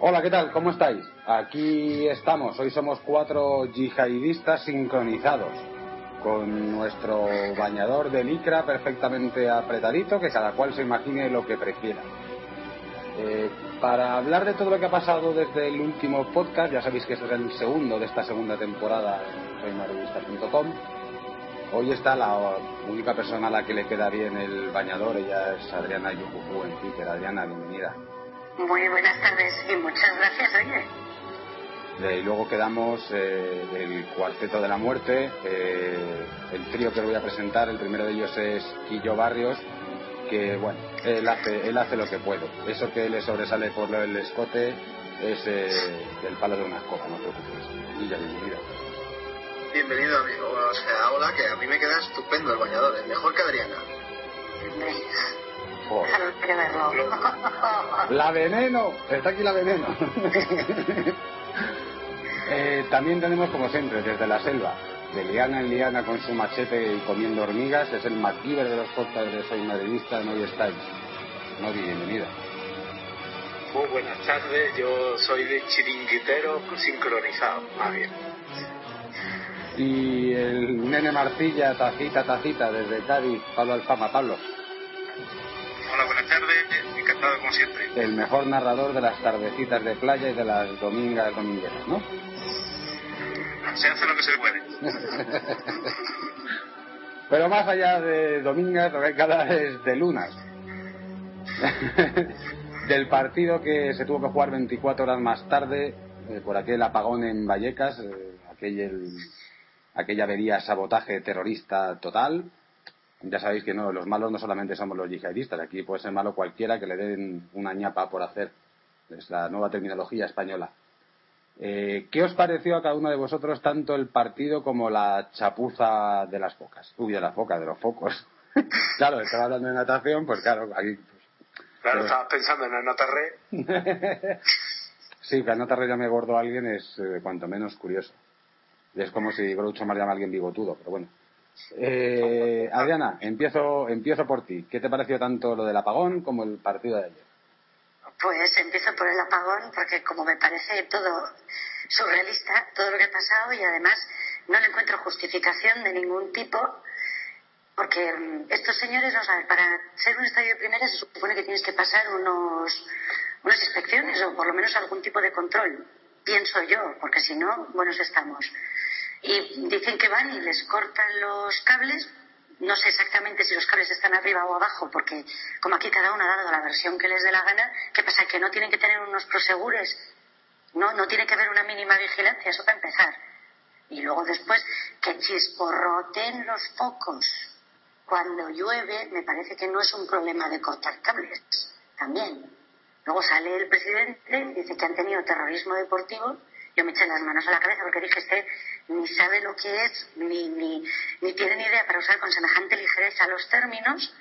Hola, ¿qué tal? ¿Cómo estáis? Aquí estamos. Hoy somos cuatro yihadistas sincronizados con nuestro bañador de licra perfectamente apretadito, que cada cual se imagine lo que prefiera. Eh, para hablar de todo lo que ha pasado desde el último podcast, ya sabéis que este es el segundo de esta segunda temporada en soymarevista.com. Hoy está la única persona a la que le queda bien el bañador, ella es Adriana Yujuju en Twitter. Adriana, bienvenida. Muy buenas tardes y muchas gracias, oye. Eh, y luego quedamos eh, del Cuarteto de la Muerte, eh, el trío que voy a presentar, el primero de ellos es Quillo Barrios, que bueno, él hace, él hace lo que puede. Eso que le sobresale por el escote es el palo de una escoba, no te preocupes. Y ya bienvenido. Bienvenido, amigo. O sea, hola, que a mí me queda estupendo el bañador, es mejor que Adriana. Que. La veneno, está aquí la veneno. Eh, también tenemos, como siempre, desde la selva, de liana en liana con su machete y comiendo hormigas, es el MacGyver de los de Soy Madridista, no estáis. Nodi, bienvenida. Muy buenas tardes, yo soy de chiringuitero sincronizado, más bien. Y el nene Marcilla, tacita, tacita, desde Cádiz, Pablo Alfama. Pablo. Hola, buenas tardes, encantado como siempre. El mejor narrador de las tardecitas de playa y de las domingas domingueras, ¿no? Se hace lo que se puede. Pero más allá de domingas, lo que hay que hablar es de lunas. Del partido que se tuvo que jugar 24 horas más tarde, eh, por aquel apagón en Vallecas, eh, aquel, aquella avería sabotaje terrorista total. Ya sabéis que no, los malos no solamente somos los yihadistas, aquí puede ser malo cualquiera que le den una ñapa por hacer. Es la nueva terminología española. Eh, ¿Qué os pareció a cada uno de vosotros tanto el partido como la chapuza de las focas? Uy, de las focas, de los focos. claro, estaba hablando de natación, pues claro, aquí. Pues, Claro, Eh. estabas pensando en Anotarre. sí, que Anotarre llame gordo a alguien es eh, cuanto menos curioso. Es como si Groucho Mar llama a alguien bigotudo, pero bueno. Eh, Adriana, empiezo, empiezo por ti. ¿Qué te pareció tanto lo del apagón como el partido de ayer? Pues empiezo por el apagón porque como me parece todo surrealista, todo lo que ha pasado y además no le encuentro justificación de ningún tipo porque mm, estos señores, o sea, para ser un estadio de primera se supone que tienes que pasar unos, unas inspecciones o por lo menos algún tipo de control, pienso yo, porque si no, buenos estamos. Y dicen que van y les cortan los cables, no sé exactamente si los cables están arriba o abajo, porque como aquí cada uno ha dado la versión que les dé la gana, ¿qué pasa? Que no tienen que tener unos prosegures, no, no tiene que haber una mínima vigilancia, eso para empezar. Y luego después que chisporroten los focos. Cuando llueve me parece que no es un problema de cortar cables, también. Luego sale el presidente, dice que han tenido terrorismo deportivo yo me eché las manos a la cabeza porque dije, este ni sabe lo que es, ni, ni, ni tiene ni idea para usar con semejante ligereza los términos,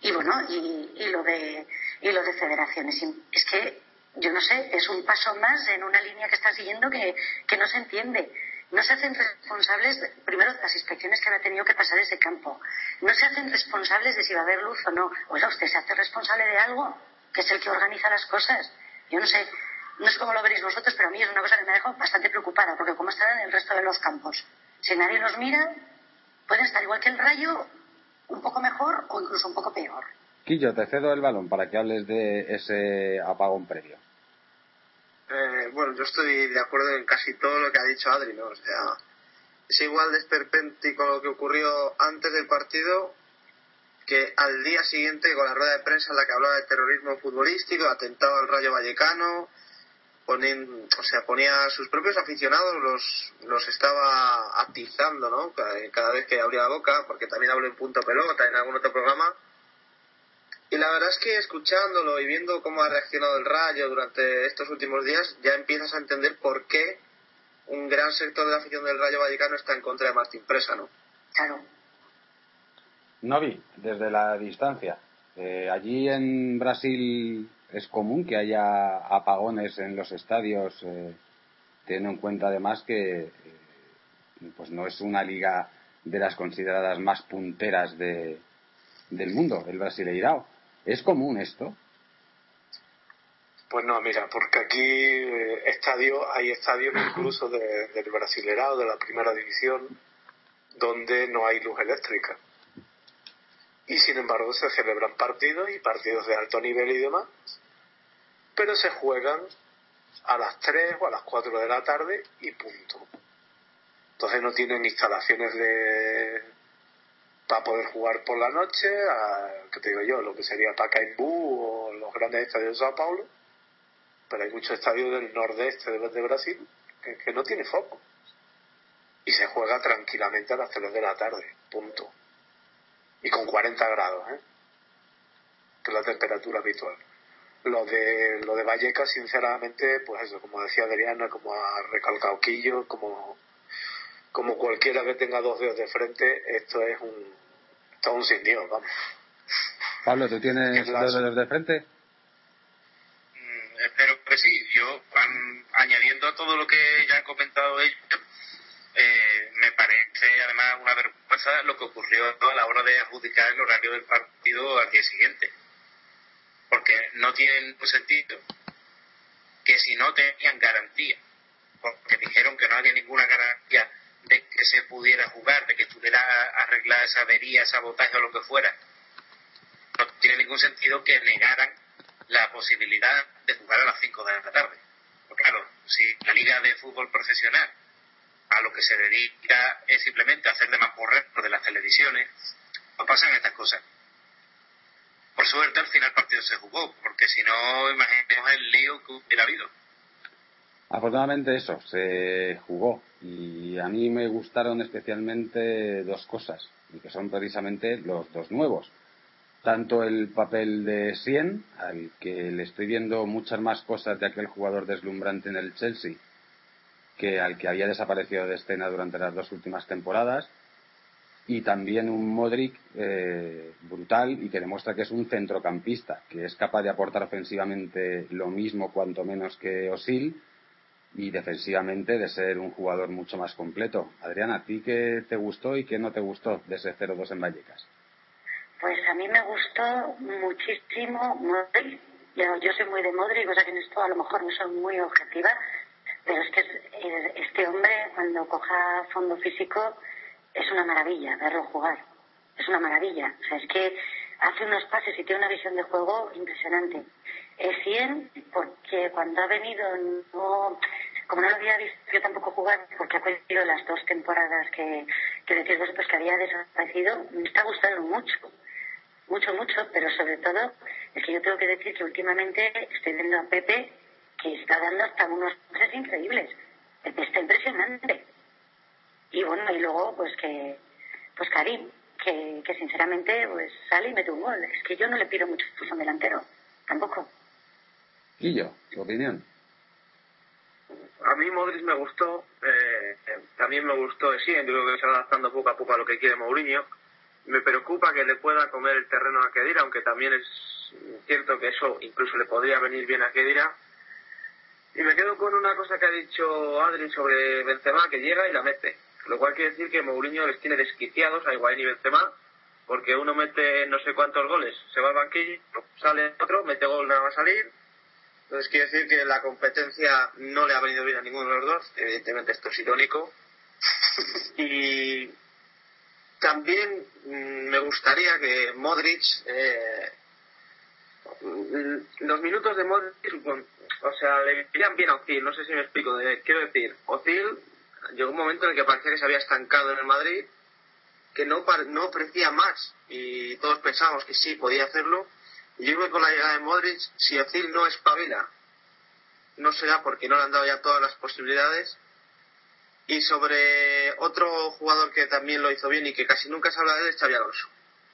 y bueno, y, y lo de y lo de federaciones. Es que, yo no sé, es un paso más en una línea que están siguiendo que, que no se entiende. No se hacen responsables, primero, las inspecciones que ha tenido que pasar ese campo. No se hacen responsables de si va a haber luz o no. Oiga, usted se hace responsable de algo, que es el que organiza las cosas. Yo no sé, no sé cómo lo veréis vosotros, pero a mí es una cosa que me deja bastante preocupada, porque como están en el resto de los campos, si nadie los mira, pueden estar igual que el rayo, un poco mejor o incluso un poco peor. Quillo, te cedo el balón para que hables de ese apagón previo. Eh, bueno, yo estoy de acuerdo en casi todo lo que ha dicho Adri, ¿no? O sea, es igual de esperpéntico lo que ocurrió antes del partido que al día siguiente con la rueda de prensa en la que hablaba de terrorismo futbolístico, atentado al Rayo Vallecano, ponen, o sea, ponía a sus propios aficionados, los, los estaba atizando, ¿no? Cada, vez que abría la boca, porque también hablo en punto pelota en algún otro programa. Y la verdad es que escuchándolo y viendo cómo ha reaccionado el Rayo durante estos últimos días, ya empiezas a entender por qué un gran sector de la afición del Rayo Vallecano está en contra de Martín Presa, ¿no? Claro. Novi, desde la distancia. Eh, allí en Brasil es común que haya apagones en los estadios, eh, teniendo en cuenta además que eh, pues no es una liga de las consideradas más punteras de, del mundo, el Brasileirao. ¿Es común esto? Pues no, mira, porque aquí eh, estadio, hay estadios incluso de, del Brasileirao, de la primera división, donde no hay luz eléctrica. Y sin embargo se celebran partidos y partidos de alto nivel y demás, pero se juegan a las 3 o a las 4 de la tarde y punto. Entonces no tienen instalaciones de para poder jugar por la noche, a, ¿qué te digo yo? Lo que sería Pacaembu o los grandes estadios de Sao Paulo, pero hay muchos estadios del nordeste de, Brasil que, que no tiene foco. Y se juega tranquilamente a las 3 de la tarde, punto. Y con 40 grados, ¿eh? que es la temperatura habitual lo de lo de Vallecas sinceramente pues eso como decía Adriana como ha recalcado Quillo como como cualquiera que tenga dos dedos de frente esto es un esto es un sin Dios vamos. Pablo ¿tú tienes dos dedos de frente? Mm, espero que sí. Yo añadiendo a todo lo que ya han comentado ellos eh, me parece además una vergüenza lo que ocurrió a la hora de adjudicar el horario del partido al día siguiente porque no tiene ningún sentido que si no tenían garantía, porque dijeron que no había ninguna garantía de que se pudiera jugar, de que estuviera arreglada esa avería, sabotaje o lo que fuera, no tiene ningún sentido que negaran la posibilidad de jugar a las 5 de la tarde. Porque claro, si la liga de fútbol profesional a lo que se dedica es simplemente hacer de más correcto de las televisiones, no pasan estas cosas por suerte al final el partido se jugó, porque si no, imaginemos el lío que hubiera habido. Afortunadamente eso, se jugó y a mí me gustaron especialmente dos cosas, y que son precisamente los dos nuevos. Tanto el papel de Sien, al que le estoy viendo muchas más cosas de aquel jugador deslumbrante en el Chelsea, que al que había desaparecido de escena durante las dos últimas temporadas, y también un Modric eh, brutal y que demuestra que es un centrocampista, que es capaz de aportar ofensivamente lo mismo, cuanto menos que Osil, y defensivamente de ser un jugador mucho más completo. Adriana, ¿a ti qué te gustó y qué no te gustó de ese 0-2 en Vallecas? Pues a mí me gustó muchísimo Modric. Yo, yo soy muy de Modric, cosa que en esto a lo mejor no soy muy objetiva, pero es que este hombre cuando coja fondo físico es una maravilla verlo jugar. Es una maravilla. O sea, es que hace unos pases y tiene una visión de juego impresionante. Es 100 porque cuando ha venido, no, como no lo había visto yo tampoco jugar, porque ha coincidido las dos temporadas que, que decís vosotros que había desaparecido, me está gustando mucho. Mucho, mucho, pero sobre todo es que yo tengo que decir que últimamente estoy viendo a Pepe que está dando hasta unos pases increíbles. Está impresionante y bueno y luego pues que pues Karim que, que sinceramente pues sale y mete un gol es que yo no le pido mucho a un delantero tampoco y yo tu opinión a mí Modric me gustó, eh, también me gustó de sí, yo creo que se va adaptando poco a poco a lo que quiere Mourinho. Me preocupa que le pueda comer el terreno a Kedira, aunque también es cierto que eso incluso le podría venir bien a Kedira. Y me quedo con una cosa que ha dicho Adri sobre Benzema, que llega y la mete. Lo cual quiere decir que Mourinho les tiene desquiciados a Higuaín y Benzema, porque uno mete no sé cuántos goles, se va al banquillo, sale otro, mete gol, nada va a salir, entonces quiere decir que la competencia no le ha venido bien a ninguno de los dos. Evidentemente esto es irónico. y también mm, me gustaría que Modric, eh, los minutos de Modric, o sea, le irían bien a Ozil, no sé si me explico. quiero decir, Ozil llegó un momento en el que parecía que se había estancado en el Madrid, que no, no ofrecía más y todos pensábamos que sí, podía hacerlo yo creo que con la llegada de Modric, si Ozil no espabila, no será porque no le han dado ya todas las posibilidades. Y sobre otro jugador que también lo hizo bien y que casi nunca se habla de él es Xavi Alonso.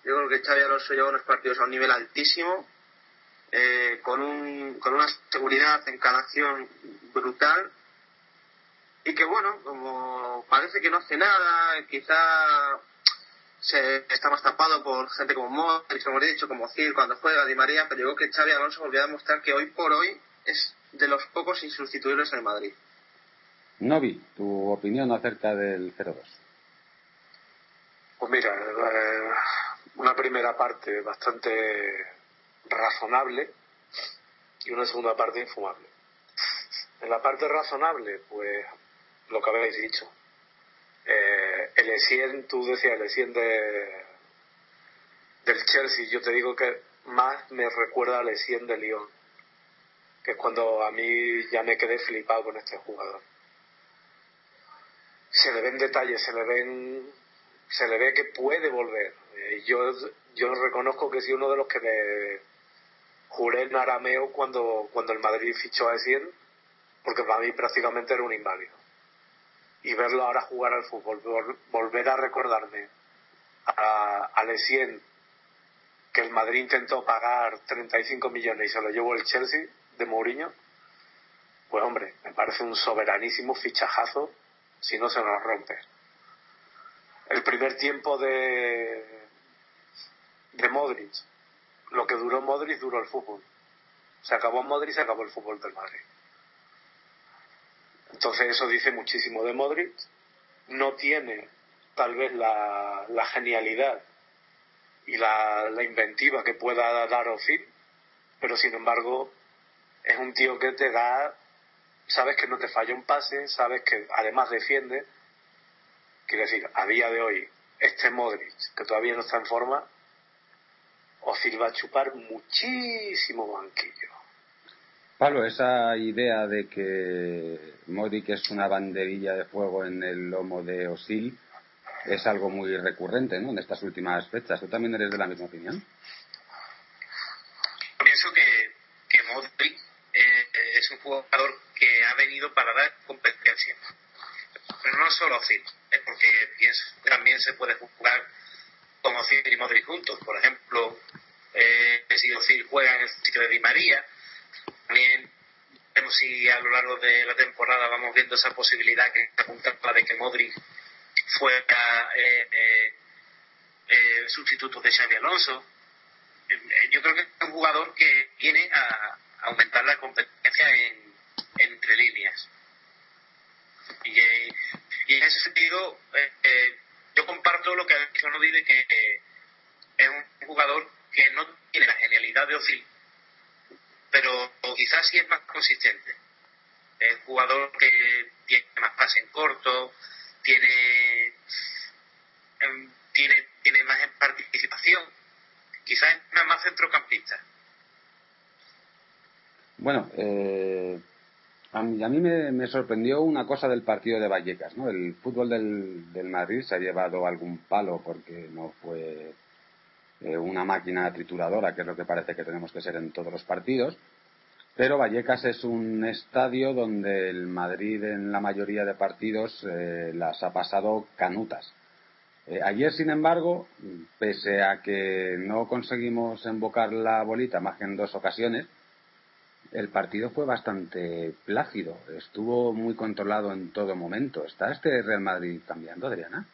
Yo creo que Xavi Alonso lleva unos partidos a un nivel altísimo, eh, con, un, con una seguridad en cada acción brutal. Y que bueno, como parece que no hace nada, quizá se está más tapado por gente como Modric, como he dicho, como Gil cuando juega Di María, pero yo creo que Xavi Alonso volvió a demostrar que hoy por hoy es de los pocos insustituibles en Madrid. Novi, tu opinión acerca del 0-2. Pues mira, eh, una primera parte bastante razonable y una segunda parte infumable. En la parte razonable, pues lo que habéis dicho, eh, el Essien, tú decías el Essien de, del Chelsea, yo te digo que más me recuerda al Essien de Lyon, que es cuando a mí ya me quedé flipado con este jugador. Se le ven detalles, se le ven, se le ve que puede volver. Eh, yo, yo reconozco que sí uno de los que me juré en arameo cuando, cuando el Madrid fichó a Essien, porque para mí prácticamente era un inválido y verlo ahora jugar al fútbol, volver a recordarme a, a Lesien que el Madrid intentó pagar 35 millones y se lo llevó el Chelsea de Mourinho, pues hombre, me parece un soberanísimo fichajazo si no se nos rompe. El primer tiempo de, de Modric, lo que duró Modric duró el fútbol. Se acabó Modric, se acabó el fútbol del Madrid. Entonces eso dice muchísimo de Modric. No tiene tal vez la, genialidad y la, inventiva que pueda dar Ozil, pero sin embargo es un tío que te da, sabes que no te falla un pase, sabes que además defiende. Quiero decir, a día de hoy, este Modric, que todavía no está en forma, Ozil va a chupar muchísimo banquillo. Pablo, esa idea de que Modric es una banderilla de fuego en el lomo de Osil es algo muy recurrente ¿no? en estas últimas fechas. ¿Tú también eres de la misma opinión? Pienso que, que Modric eh, es un jugador que ha venido para dar competencia. Pero no solo Osil, es porque pienso también se puede jugar con Osil y Modric juntos. Por ejemplo, eh, si Osil juega en el sitio de Di María, también vemos si a lo largo de la temporada vamos viendo esa posibilidad que apunta la de que Modric fuera eh, eh, eh, sustituto de Xavi Alonso. Eh, yo creo que es un jugador que viene a, aumentar la competencia en, entre líneas. Y, en ese sentido, yo comparto lo que ha dicho de que es un jugador que no tiene la genialidad de Ozil, pero quizás sí es más consistente. Es jugador que tiene más pase en corto, tiene, em, tiene, tiene más participación, quizás es más centrocampista. Bueno, eh, a mí, me, sorprendió una cosa del partido de Vallecas, ¿no? El fútbol del, del Madrid se ha llevado algún palo porque no fue eh, una máquina trituradora, que es lo que parece que tenemos que ser en todos los partidos. Pero Vallecas es un estadio donde el Madrid en la mayoría de partidos eh, las ha pasado canutas. Eh, ayer, sin embargo, pese a que no conseguimos embocar la bolita más que en dos ocasiones, el partido fue bastante plácido, estuvo muy controlado en todo momento. ¿Está este Real Madrid cambiando, Adriana?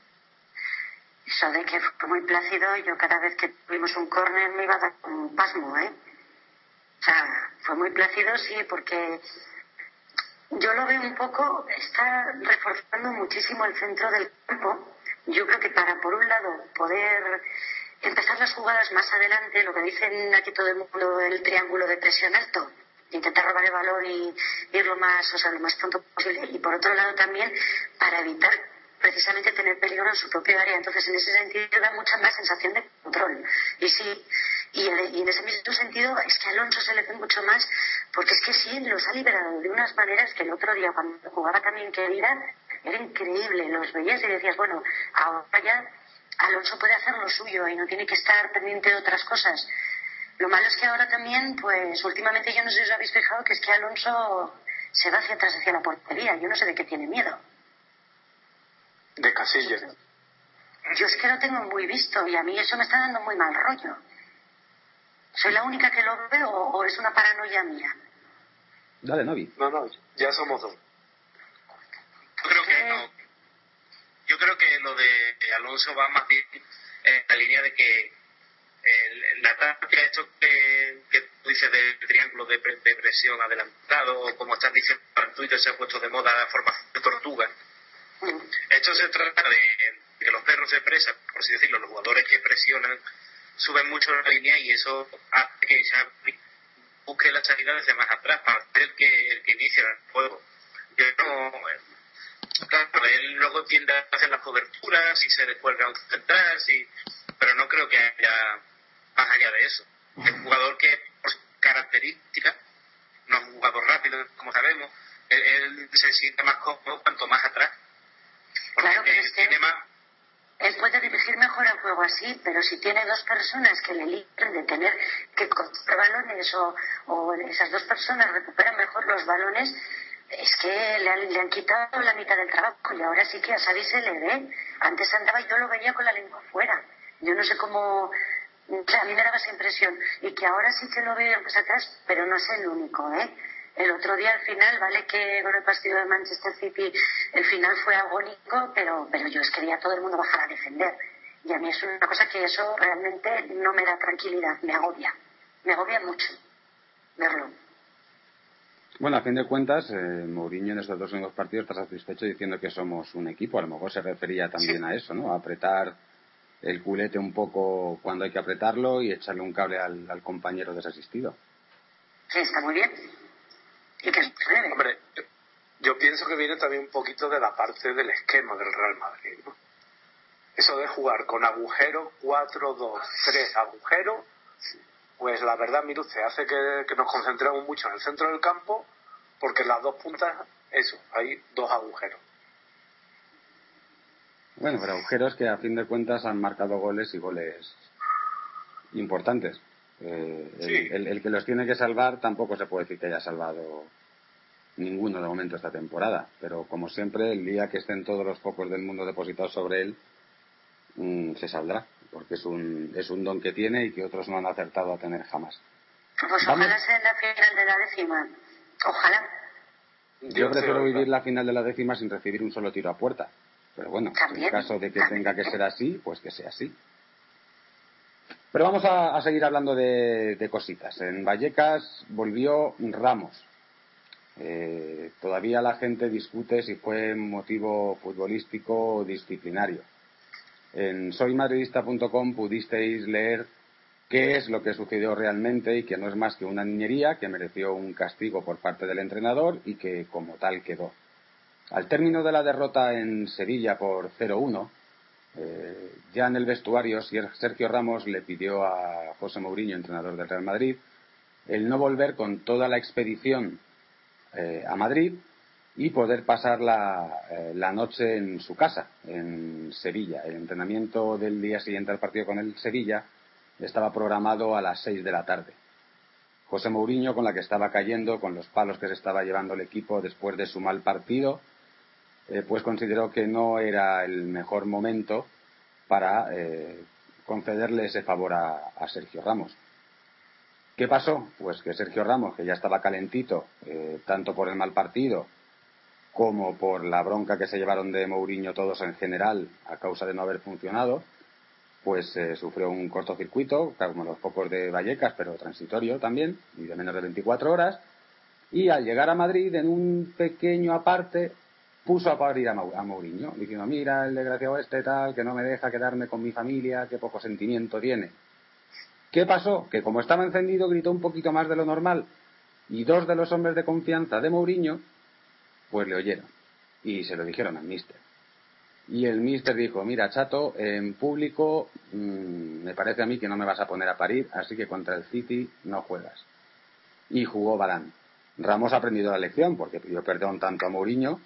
De que fue muy plácido, yo cada vez que tuvimos un córner me iba a dar un pasmo, ¿eh? O sea, fue muy plácido, sí, porque yo lo veo un poco, está reforzando muchísimo el centro del campo. Yo creo que para, por un lado, poder empezar las jugadas más adelante, lo que dicen aquí todo el mundo, el triángulo de presión alto, intentar robar el balón y ir lo más, o sea, lo más pronto posible. Y por otro lado también para evitar precisamente tener peligro en su propia área. Entonces, en ese sentido da mucha más sensación de control. Y sí, y, en ese mismo sentido es que Alonso se le ve mucho más, porque es que sí, los ha liberado de unas maneras que el otro día cuando jugaba también querida, era increíble. Los veías y decías, bueno, ahora ya Alonso puede hacer lo suyo y no tiene que estar pendiente de otras cosas. Lo malo es que ahora también, pues últimamente yo no sé si os habéis fijado que es que Alonso se va hacia atrás, hacia la portería. Yo no sé de qué tiene miedo. De Casilla. Yo es que lo tengo muy visto y a mí eso me está dando muy mal rollo. ¿Soy la única que lo veo o es una paranoia mía? Dale, Novi. No, no, ya somos dos. Yo creo que no. Yo creo que lo de Alonso va más bien en la línea de que la táctica, esto que, que tú dices del triángulo de, presión adelantado, o como estás diciendo en Twitter, se ha puesto de moda la formación de tortuga. Esto se trata de que los perros de presa, por así decirlo, los jugadores que presionan, suben mucho la línea y eso hace que Xavi busque la salida desde más atrás para ser el que, el que inicia el juego. Yo no, claro, él luego tiende a hacer las coberturas y se descuelga un central, sí, pero no creo que haya más allá de eso. Es un jugador que, por características, no es un jugador rápido, como sabemos, él, se siente más cómodo cuanto más atrás. Que tiene más. Él puede dirigir mejor el juego así, pero si tiene dos personas que le libren de tener que cortar balones o, o esas dos personas recuperan mejor los balones, es que le, le, han quitado la mitad del trabajo y ahora sí que a Xavi se le ve. Antes andaba y yo lo veía con la lengua fuera. Yo no sé cómo a mí me daba esa impresión y que ahora sí que lo veo pues atrás, pero no es el único, ¿eh? El otro día al final, vale que con el partido de Manchester City el final fue agónico, pero, pero yo es que quería a todo el mundo bajar a defender. Y a mí es una cosa que eso realmente no me da tranquilidad, me agobia. Me agobia mucho verlo. Bueno, a fin de cuentas, eh, Mourinho en estos dos únicos partidos está satisfecho diciendo que somos un equipo. A lo mejor se refería también a eso, ¿no? A apretar el culete un poco cuando hay que apretarlo y echarle un cable al, compañero desasistido. Sí, está muy bien. ¿Y qué Hombre, yo, pienso que viene también un poquito de la parte del esquema del Real Madrid. ¿no? Eso de jugar con agujero 4, 2, 3 agujero, pues la verdad, mire usted, hace que, que nos concentremos mucho en el centro del campo porque en las dos puntas, eso, hay dos agujeros. Bueno, pero agujeros que a fin de cuentas han marcado goles y goles importantes. Eh, el, que los tiene que salvar tampoco se puede decir que haya salvado ninguno de momento esta temporada. Pero como siempre, el día que estén todos los focos del mundo depositados sobre él, mm, se saldrá. Porque es un, es un don que tiene y que otros no han acertado a tener jamás. Pues ojalá sea la final de la décima. Ojalá. Yo prefiero vivir la final de la décima sin recibir un solo tiro a puerta. Pero bueno, en caso de que tenga que ser así, pues que sea así. Pero vamos a, seguir hablando de, cositas. En Vallecas volvió Ramos. Eh, todavía la gente discute si fue motivo futbolístico o disciplinario. En soymadridista.com pudisteis leer qué es lo que sucedió realmente y que no es más que una niñería que mereció un castigo por parte del entrenador y que como tal quedó. Al término de la derrota en Sevilla por 0-1, eh, ya en el vestuario Sergio Ramos le pidió a José Mourinho, entrenador del Real Madrid, el no volver con toda la expedición eh, a Madrid y poder pasar eh, la, noche en su casa, en Sevilla. El entrenamiento del día siguiente al partido con el Sevilla estaba programado a las 6 de la tarde. José Mourinho, con la que estaba cayendo, con los palos que se estaba llevando el equipo después de su mal partido, eh, pues consideró que no era el mejor momento para eh, concederle ese favor a, Sergio Ramos. ¿Qué pasó? Pues que Sergio Ramos, que ya estaba calentito, eh, tanto por el mal partido como por la bronca que se llevaron de Mourinho todos en general a causa de no haber funcionado, pues sufrió un cortocircuito, como los pocos de Vallecas, pero transitorio también, y de menos de 24 horas, y al llegar a Madrid, en un pequeño aparte, puso a parir a, Mourinho, diciendo, mira, el desgraciado este tal, que no me deja quedarme con mi familia, qué poco sentimiento tiene. ¿Qué pasó? Que como estaba encendido, gritó un poquito más de lo normal, y dos de los hombres de confianza de Mourinho, pues le oyeron, y se lo dijeron al mister. Y el mister dijo, mira, chato, en público mm, me parece a mí que no me vas a poner a parir, así que contra el City no juegas. Y jugó Balán. Ramos ha aprendido la lección porque pidió perdón tanto a Mourinho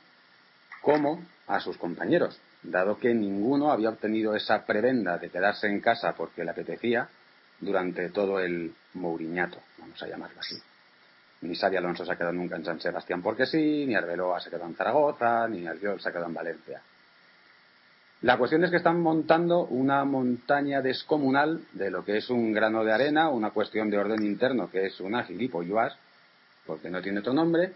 como a sus compañeros, dado que ninguno había obtenido esa prebenda de quedarse en casa porque le apetecía durante todo el Mouriñato, vamos a llamarlo así. Ni Xavi Alonso se ha quedado nunca en San Sebastián porque sí, ni Arbeloa se quedó en Zaragoza, ni Albiol se ha quedado en Valencia. La cuestión es que están montando una montaña descomunal de lo que es un grano de arena, una cuestión de orden interno que es una gilipollas, porque no tiene otro nombre,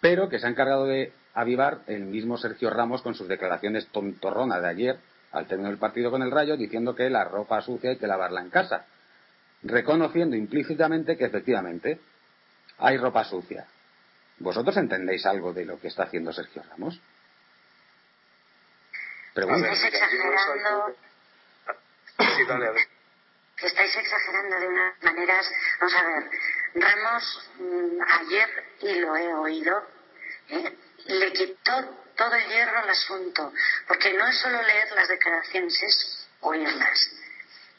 pero que se ha encargado de avivar el mismo Sergio Ramos con sus declaraciones tontorronas de ayer, al término del partido con el Rayo, diciendo que la ropa sucia hay que lavarla en casa, reconociendo implícitamente que efectivamente hay ropa sucia. ¿Vosotros entendéis algo de lo que está haciendo Sergio Ramos? Estáis exagerando. Estáis exagerando de unas maneras. Vamos a ver. Ramos, mm, ayer, y lo he oído, ¿eh? Le quitó todo el hierro al asunto. Porque no es solo leer las declaraciones, es oírlas.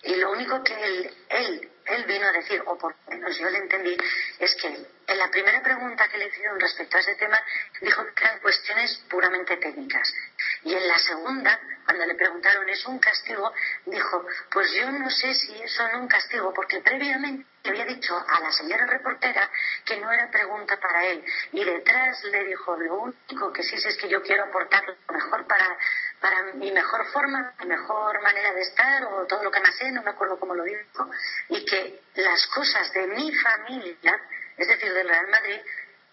Y lo único que él, él, él vino a decir, o por lo menos yo le entendí, es que en la primera pregunta que le hicieron respecto a ese tema, dijo que eran cuestiones puramente técnicas. Y en la segunda, cuando le preguntaron, ¿es un castigo? Dijo, pues yo no sé si eso no un castigo, porque previamente había dicho a la señora reportera que no era pregunta para él. Y detrás le dijo, lo único que sí es que yo quiero aportar lo mejor para, para mi mejor forma, mi mejor manera de estar, o todo lo que me sé, no me acuerdo cómo lo dijo, y que las cosas de mi familia, es decir, del Real Madrid,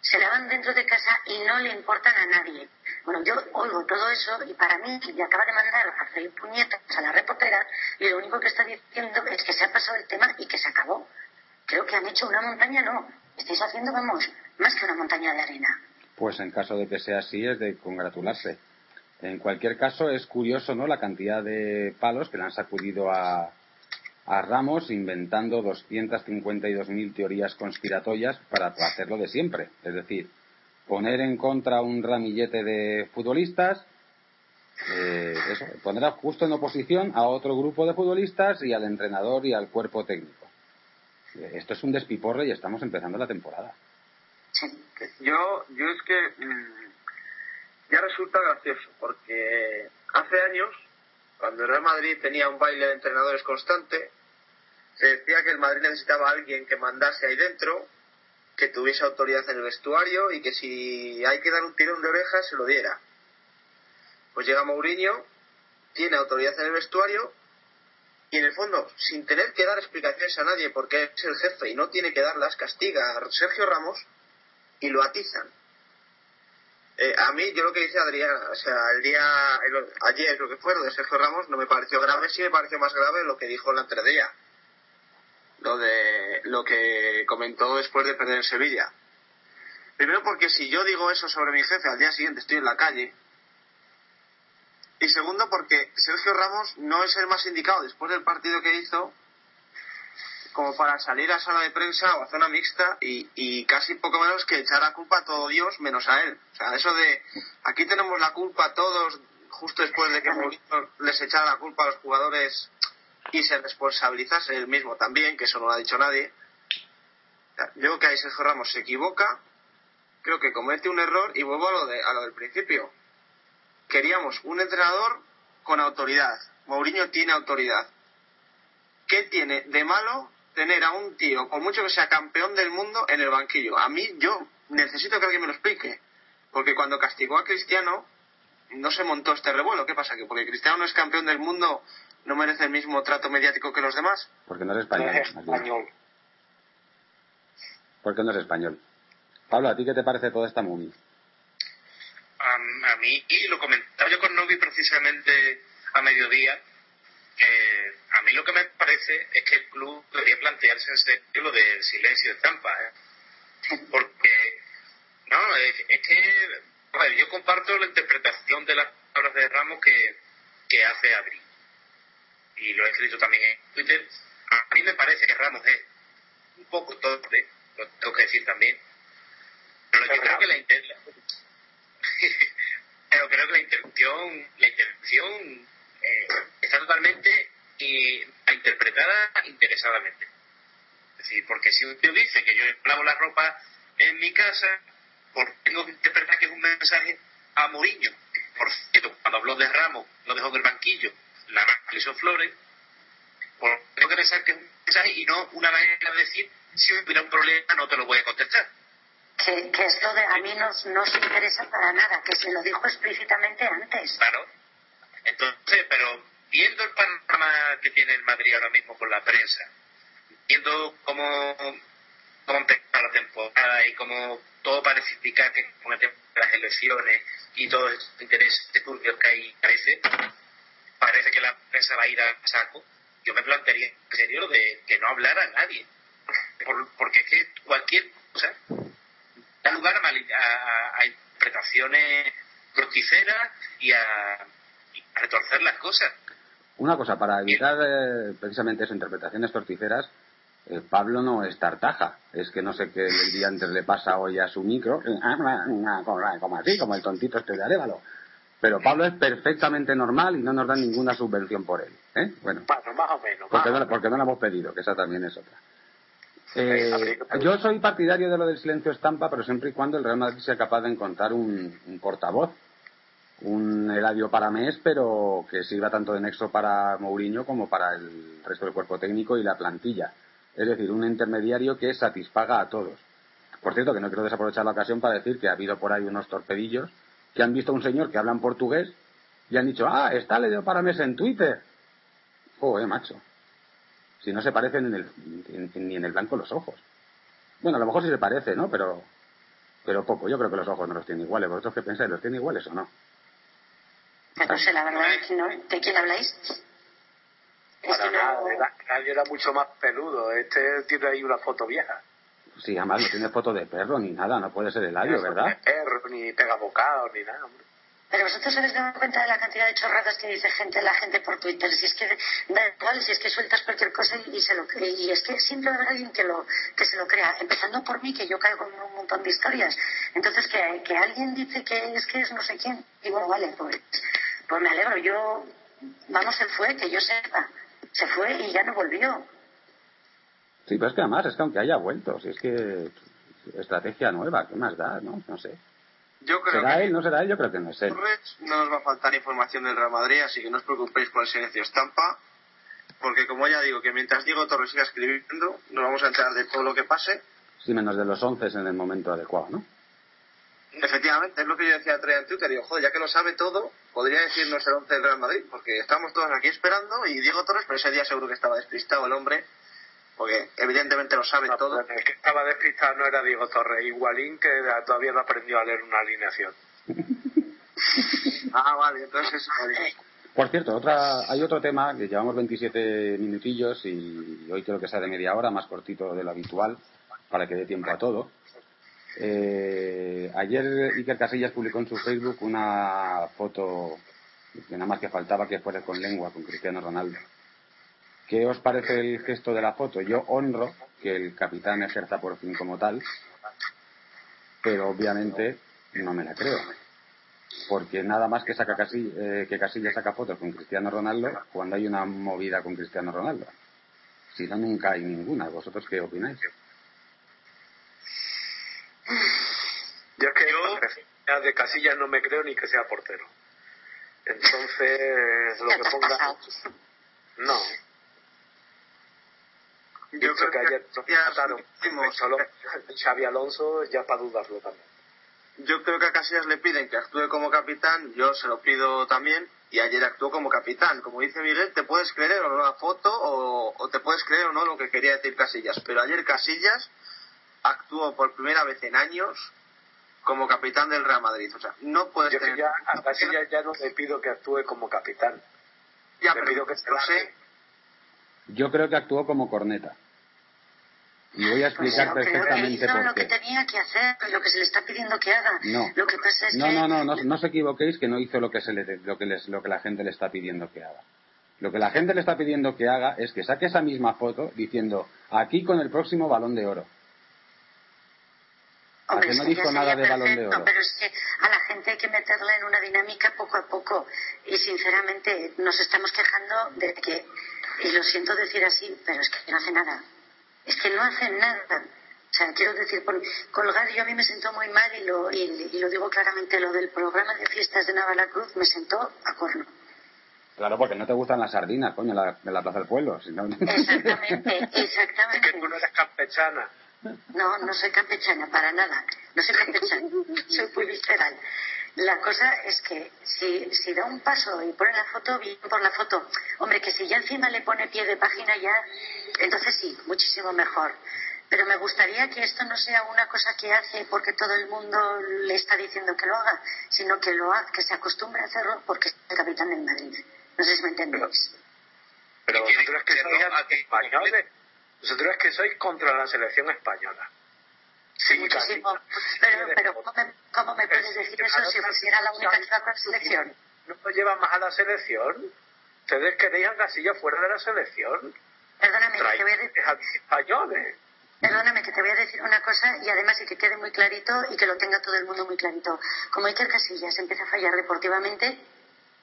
se lavan dentro de casa y no le importan a nadie. Bueno, yo oigo todo eso y para mí, que acaba de mandar a freír puñetas a la reportera y lo único que está diciendo es que se ha pasado el tema y que se acabó. Creo que han hecho una montaña, no. Estáis haciendo, vamos, más que una montaña de arena. Pues en caso de que sea así, es de congratularse. En cualquier caso, es curioso, ¿no? La cantidad de palos que le han sacudido a, a Ramos inventando 252.000 teorías conspiratorias para hacerlo de siempre. Es decir, poner en contra un ramillete de futbolistas, eh, eso, poner justo en oposición a otro grupo de futbolistas y al entrenador y al cuerpo técnico. Eh, esto es un despiporre y estamos empezando la temporada. Yo, yo es que mm, ya resulta gracioso porque hace años, cuando el Real Madrid tenía un baile de entrenadores constante, se decía que el Madrid necesitaba a alguien que mandase ahí dentro que tuviese autoridad en el vestuario y que si hay que dar un tirón de orejas se lo diera. Pues llega Mourinho, tiene autoridad en el vestuario y en el fondo, sin tener que dar explicaciones a nadie porque es el jefe y no tiene que darlas, castiga a Sergio Ramos y lo atizan. Eh, a mí, yo lo que dice Adrián, o sea, el día, ayer lo que fue lo de Sergio Ramos no me pareció grave, sí me pareció más grave lo que dijo el día lo de lo que comentó después de perder en Sevilla. Primero porque si yo digo eso sobre mi jefe al día siguiente estoy en la calle. Y segundo porque Sergio Ramos no es el más indicado después del partido que hizo como para salir a sala de prensa o a zona mixta y, y casi poco menos que echar la culpa a todo Dios menos a él. O sea, eso de aquí tenemos la culpa todos justo después de que les echara la culpa a los jugadores y se responsabilizase él mismo también, que eso no lo ha dicho nadie. Yo creo que ahí Sergio Ramos se equivoca, creo que comete un error y vuelvo a lo, de, a lo del principio. Queríamos un entrenador con autoridad. Mourinho tiene autoridad. ¿Qué tiene de malo tener a un tío, con mucho que sea campeón del mundo, en el banquillo? A mí, yo necesito que alguien me lo explique. Porque cuando castigó a Cristiano, no se montó este revuelo. ¿Qué pasa? ¿Que porque Cristiano no es campeón del mundo, no merece el mismo trato mediático que los demás? Porque no es español. porque no es español. Pablo, ¿a ti qué te parece toda esta movie? A, mí, y lo comentaba yo con Novi precisamente a mediodía, a mí lo que me parece es que el club debería plantearse en serio lo del silencio de estampa, ¿eh? porque no, es, que yo comparto la interpretación de las palabras de Ramos que, que hace Adri. Y lo he escrito también en Twitter. A mí me parece que Ramos es un poco torpe, lo tengo que decir también. Pero yo creo que la, pero creo que la intención, la intención eh, está totalmente y, interpretada interesadamente. Es decir, porque si un tío dice que yo lavo la ropa en mi casa, porque tengo que interpretar que es un mensaje a Mourinho. Por cierto, cuando habló de Ramos, lo dejó del banquillo, la más que hizo Flores, por tengo que pensar que es un mensaje y no una manera de decir, si hubiera un problema no te lo voy a contestar. Que, que esto de a mí no, no se interesa para nada, que se lo dijo explícitamente antes. Claro. Entonces, pero viendo el panorama que tiene el Madrid ahora mismo con la prensa, viendo cómo, cómo empezó la temporada y cómo todo parece indicar que con el tema de las elecciones y todos estos intereses turbios que hay a veces, parece que la prensa va a ir a saco. Yo me plantearía en serio de que no hablara nadie. porque es que cualquier cosa da lugar a, interpretaciones fructíferas y a, retorcer las cosas. Una cosa, para evitar eh, precisamente esas interpretaciones torticeras, eh, Pablo no es tartaja, es que no sé qué el día antes le pasa hoy a su micro, como así, como el tontito este de Arevalo. Pero Pablo es perfectamente normal y no nos dan ninguna subvención por él. ¿eh? Bueno, más o menos. Porque, no, porque no la hemos pedido, que esa también es otra. Eh, yo soy partidario de lo del silencio estampa, pero siempre y cuando el Real Madrid sea capaz de encontrar un, un portavoz, un Eladio para mes, pero que sirva tanto de nexo para Mourinho como para el resto del cuerpo técnico y la plantilla. Es decir, un intermediario que satisfaga a todos. Por cierto, que no quiero desaprovechar la ocasión para decir que ha habido por ahí unos torpedillos que han visto a un señor que habla en portugués y han dicho, ah, está Eladio para mes en Twitter. Joder, macho. Si no se parecen en el, ni en el blanco los ojos. Bueno, a lo mejor sí se parece, ¿no? Pero, pero poco. Yo creo que los ojos no los tienen iguales. ¿Vosotros qué pensáis? ¿Los tienen iguales o no? No sé, la verdad no. ¿De quién habláis? Para nada, nadie era mucho más peludo. Este tiene ahí una foto vieja. Sí, además no tiene foto de perro ni nada, no puede ser el Eladio, ¿verdad? Ni perro, ni pega bocado, ni nada, hombre. Pero vosotros habéis dado cuenta de la cantidad de chorradas que dice gente, la gente por Twitter. Si es que da igual, si es que sueltas cualquier cosa y, se lo cree. Y es que siempre habrá alguien que, lo, que se lo crea. Empezando por mí, que yo caigo en un montón de historias. Entonces, que, que alguien dice que es que es no sé quién. Y bueno, vale, pues, pues me alegro. Yo, vamos, se fue, que yo sepa. Se fue y ya no volvió. Sí, pero es que además, es que aunque haya vuelto, si es que estrategia nueva, ¿qué más da? No, no sé. Yo creo ¿Será que él? ¿No será él? Yo creo que no es él. No nos va a faltar información del Real Madrid, así que no os preocupéis por el silencio estampa, porque como ya digo, que mientras Diego Torres siga escribiendo, nos vamos a enterar de todo lo que pase. Sí, menos de los once en el momento adecuado, ¿no? Efectivamente, es lo que yo decía a en Twitter. Digo, joder, ya que lo sabe todo, podría decirnos el once del Real Madrid, porque estamos todos aquí esperando y Diego Torres, pero ese día seguro que estaba despistado el hombre porque evidentemente lo sabe todo. El que estaba despistado no era Diego Torres, igualín que todavía no aprendió a leer una alineación. ah, vale, entonces Por cierto, otra, hay otro tema que llevamos 27 minutillos y hoy creo que sea de media hora, más cortito de lo habitual, para que dé tiempo a todo. Eh, ayer Iker Casillas publicó en su Facebook una foto que nada más que faltaba que fuera con lengua, con Cristiano Ronaldo. ¿Qué os parece el gesto de la foto? Yo honro que el capitán ejerza por fin como tal, pero obviamente no me la creo. Porque nada más que saca eh, que Casilla saca fotos con Cristiano Ronaldo cuando hay una movida con Cristiano Ronaldo. Si no, nunca hay ninguna. ¿Vosotros qué opináis? Yo es que yo de Casillas no me creo ni que sea portero. Entonces, lo que ponga. No, yo creo que, ayer Xavi Alonso ya para dudarlo también. Yo creo que a Casillas le piden que actúe como capitán, yo se lo pido también, y ayer actuó como capitán. Como dice Miguel, te puedes creer o no la foto, o, te puedes creer o no lo que quería decir Casillas. Pero ayer Casillas actuó por primera vez en años como capitán del Real Madrid. O sea, no puede Yo tener... ya, a Casillas ya no le pido que actúe como capitán. Ya, le pero pido que se lo sé. Yo creo que actuó como corneta. Y voy a Pues explicar perfectamente por lo que qué. tenía que hacer lo que se le está pidiendo que haga. No. Lo que pasa es No, que... no, no, no, no os equivoquéis que no hizo lo que, se le, lo, que les- lo que la gente le está pidiendo que haga. Lo que la gente le está pidiendo que haga es que saque esa misma foto diciendo aquí con el próximo balón de oro. Hombre, ¿A que no es que ya dijo nada de Balón de Oro? Pero es que a la gente hay que meterla en una dinámica poco a poco. Y sinceramente nos estamos quejando de que, y lo siento decir así, pero es que no hace nada. Es que no hacen nada. O sea, quiero decir, por- colgar yo a mí me sentó muy mal y lo, y, y lo digo claramente, lo del programa de fiestas de Navalacruz me sentó a corno. Claro, porque no te gustan las sardinas, coño, la- de la Plaza del Pueblo. no- Exactamente, Es que exactamente. tú no eres campechana. No, no soy campechana, para nada. No soy campechana, soy muy visceral. La cosa es que si, si da un paso y pone la foto, bien por la foto. Hombre, que si ya encima le pone pie de página ya, entonces sí, muchísimo mejor. Pero me gustaría que esto no sea una cosa que hace porque todo el mundo le está diciendo que lo haga, sino que lo haga, que se acostumbre a hacerlo porque es el capitán del Madrid. No sé si me entendéis. Pero tiene vosotros que sois españoles. Vosotros que sois contra la selección española. Sí, muchísimo. Pero, pero ¿cómo, me, cómo me puedes decir eso si fuera la única que iba con la selección? ¿No os lleva más a la selección? ¿Ustedes queréis a Casillas fuera de la selección? Perdóname, que te voy a decir, a los españoles. perdóname que te voy a decir una cosa y además y que quede muy clarito y que lo tenga todo el mundo muy clarito. Como Iker Casillas empieza a fallar deportivamente,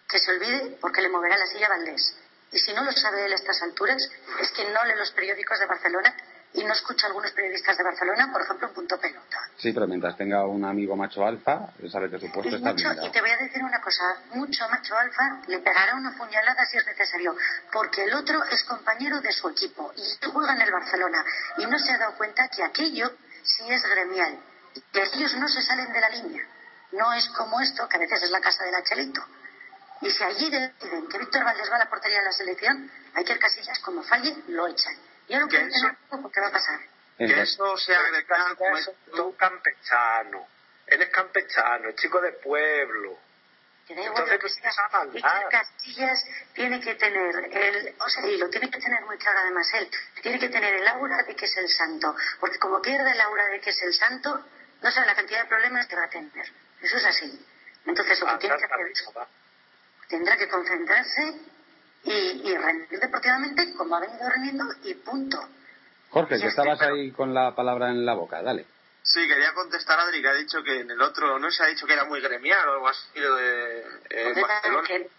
que se olvide porque le moverá la silla a Valdés. Y si no lo sabe él a estas alturas, es que no lee los periódicos de Barcelona y no escucha a algunos periodistas de Barcelona, por ejemplo, en punto pelota. Sí, pero mientras tenga un amigo macho alfa, sabe que su puesto Y, está mucho, y te voy a decir una cosa, mucho macho alfa le pegará una puñalada si es necesario, porque el otro es compañero de su equipo y juega en el Barcelona y no se ha dado cuenta que aquello sí es gremial, que ellos no se salen de la línea, no es como esto que a veces es la casa del Achelito. Y si allí deciden que Víctor Valdés va a la portería de la selección, hay que ir Casillas, como falle, lo echan. Yo Que tener claro porque va a pasar. Que eso sea gremial, como es es un campechano. Él es campechano, es chico de pueblo. Que da igual Entonces, lo que pues, sea. Iker Casillas tiene que tener el, o sea, y lo tiene que tener muy claro además él, tiene que tener el aura de que es el santo, porque como pierde el aura de que es el santo, no sabe la cantidad de problemas que va a tener. Eso es así. Entonces lo que tiene que hacer es, tendrá que concentrarse y, y rendir deportivamente como ha venido rendiendo y punto. Jorge, que estabas pero- ahí con la palabra en la boca, dale. Sí, quería contestar a Adri que ha dicho que en el otro no se ha dicho que era muy gremial o algo así lo de eh, Barcelona. Que-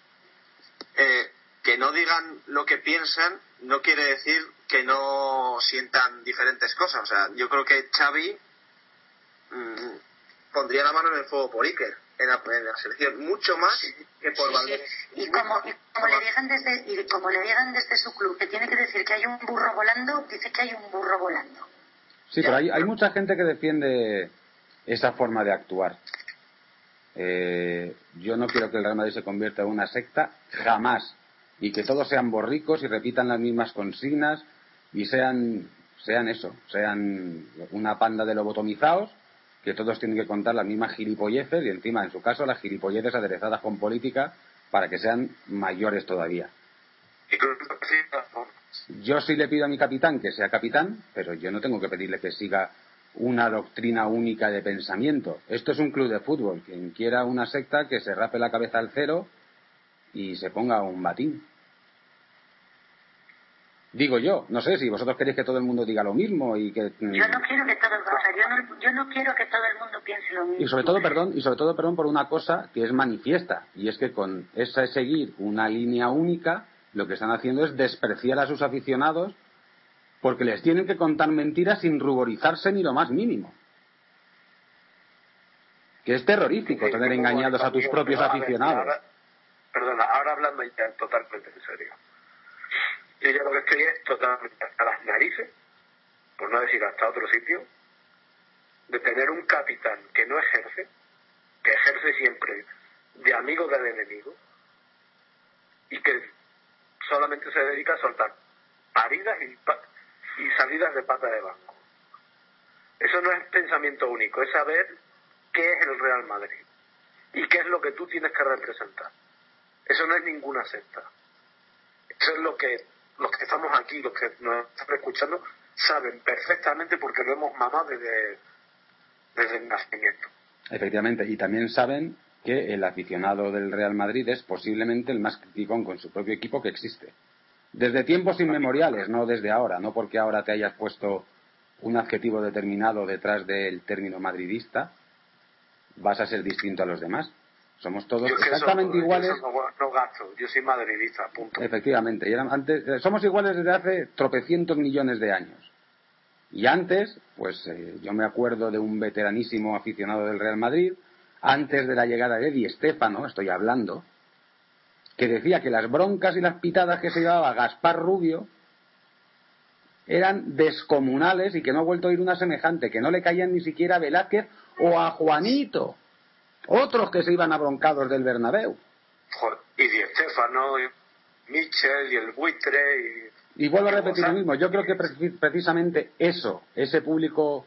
Eh, que no digan lo que piensan no quiere decir que no sientan diferentes cosas. O sea, yo creo que Xavi mm, pondría la mano en el fuego por Iker en la, en la selección, mucho más que por Sí, Valdés. sí. Y como, y como le digan desde y como le digan desde su club que tiene que decir que hay un burro volando, dice que hay un burro volando. Sí, pero hay, hay mucha gente que defiende esa forma de actuar. Eh, yo no quiero que el Real Madrid se convierta en una secta, jamás. Y que todos sean borricos y repitan las mismas consignas y sean, sean eso, sean una panda de lobotomizados, que todos tienen que contar las mismas gilipolleces y encima, en su caso, las gilipolleces aderezadas con política para que sean mayores todavía. Yo sí le pido a mi capitán que sea capitán, pero yo no tengo que pedirle que siga una doctrina única de pensamiento. Esto es un club de fútbol. Quien quiera una secta, que se rape la cabeza al cero y se ponga un batín. Digo yo, no sé si vosotros queréis que todo el mundo diga lo mismo y que Yo no quiero que todo, o sea, yo no, yo no quiero que todo el mundo piense lo mismo. y sobre todo, perdón, y sobre todo, perdón, por una cosa que es manifiesta, y es que con esa seguir una línea única, lo que están haciendo es despreciar a sus aficionados porque les tienen que contar mentiras sin ruborizarse ni lo más mínimo. Que es terrorífico Sí, tener engañados a tus propios pero a ver, aficionados. ahora- perdona, ahora hablando ya totalmente en serio. Yo ya lo que estoy es totalmente hasta las narices, por no decir hasta otro sitio, de tener un capitán que no ejerce, que ejerce siempre de amigo del enemigo, y que solamente se dedica a soltar paridas y, pa- y salidas de pata de banco. Eso no es pensamiento único, es saber qué es el Real Madrid y qué es lo que tú tienes que representar. Eso no es ninguna secta. Eso es lo que los que estamos aquí, los que nos están escuchando, saben perfectamente porque lo hemos mamado desde, desde el nacimiento. Efectivamente, y también saben que el aficionado del Real Madrid es posiblemente el más criticón con su propio equipo que existe. Desde tiempos inmemoriales, no desde ahora, no porque ahora te hayas puesto un adjetivo determinado detrás del término madridista, vas a ser distinto a los demás. Somos todos exactamente iguales. no, gasto, yo soy madridista, punto. Efectivamente, y antes, eh, somos iguales desde hace tropecientos millones de años. Y antes, pues eh, yo me acuerdo de un veteranísimo aficionado del Real Madrid, antes de la llegada de Eddie Estefano, estoy hablando, que decía que las broncas y las pitadas que se llevaba Gaspar Rubio eran descomunales y que no ha vuelto a oír una semejante, que no le caían ni siquiera a Velázquez o a Juanito, otros que se iban abroncados del Bernabéu. Y Di Estefano, y Michel y el buitre. Y, vuelvo a repetir lo mismo, yo creo que precisamente eso, ese público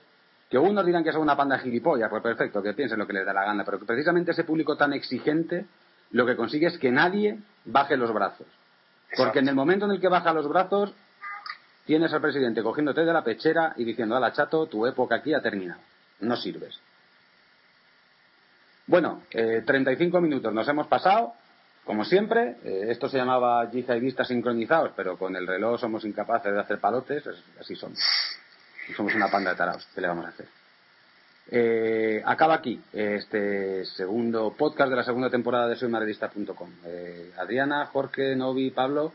que unos dirán que son una panda de gilipollas, pues perfecto, que piensen lo que les da la gana, pero que precisamente ese público tan exigente lo que consigue es que nadie baje los brazos. Porque en el momento en el que baja los brazos, tienes al presidente cogiéndote de la pechera y diciendo, ala chato, tu época aquí ha terminado. No sirves. Bueno, eh, 35 minutos nos hemos pasado, como siempre. Eh, esto se llamaba yihadistas sincronizados, pero con el reloj somos incapaces de hacer palotes, así somos. Somos una panda de tarados, ¿qué le vamos a hacer? Eh, acaba aquí este segundo podcast de la segunda temporada de soymadridista.com. Eh, Adriana, Jorge, Novi, Pablo,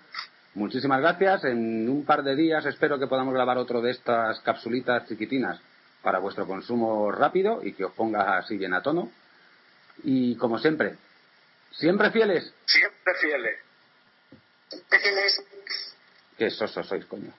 muchísimas gracias. En un par de días espero que podamos grabar otro de estas capsulitas chiquitinas para vuestro consumo rápido y que os ponga así bien a tono. Y como siempre, siempre fieles. Siempre fieles. Siempre fieles. Qué sosos sois, coño.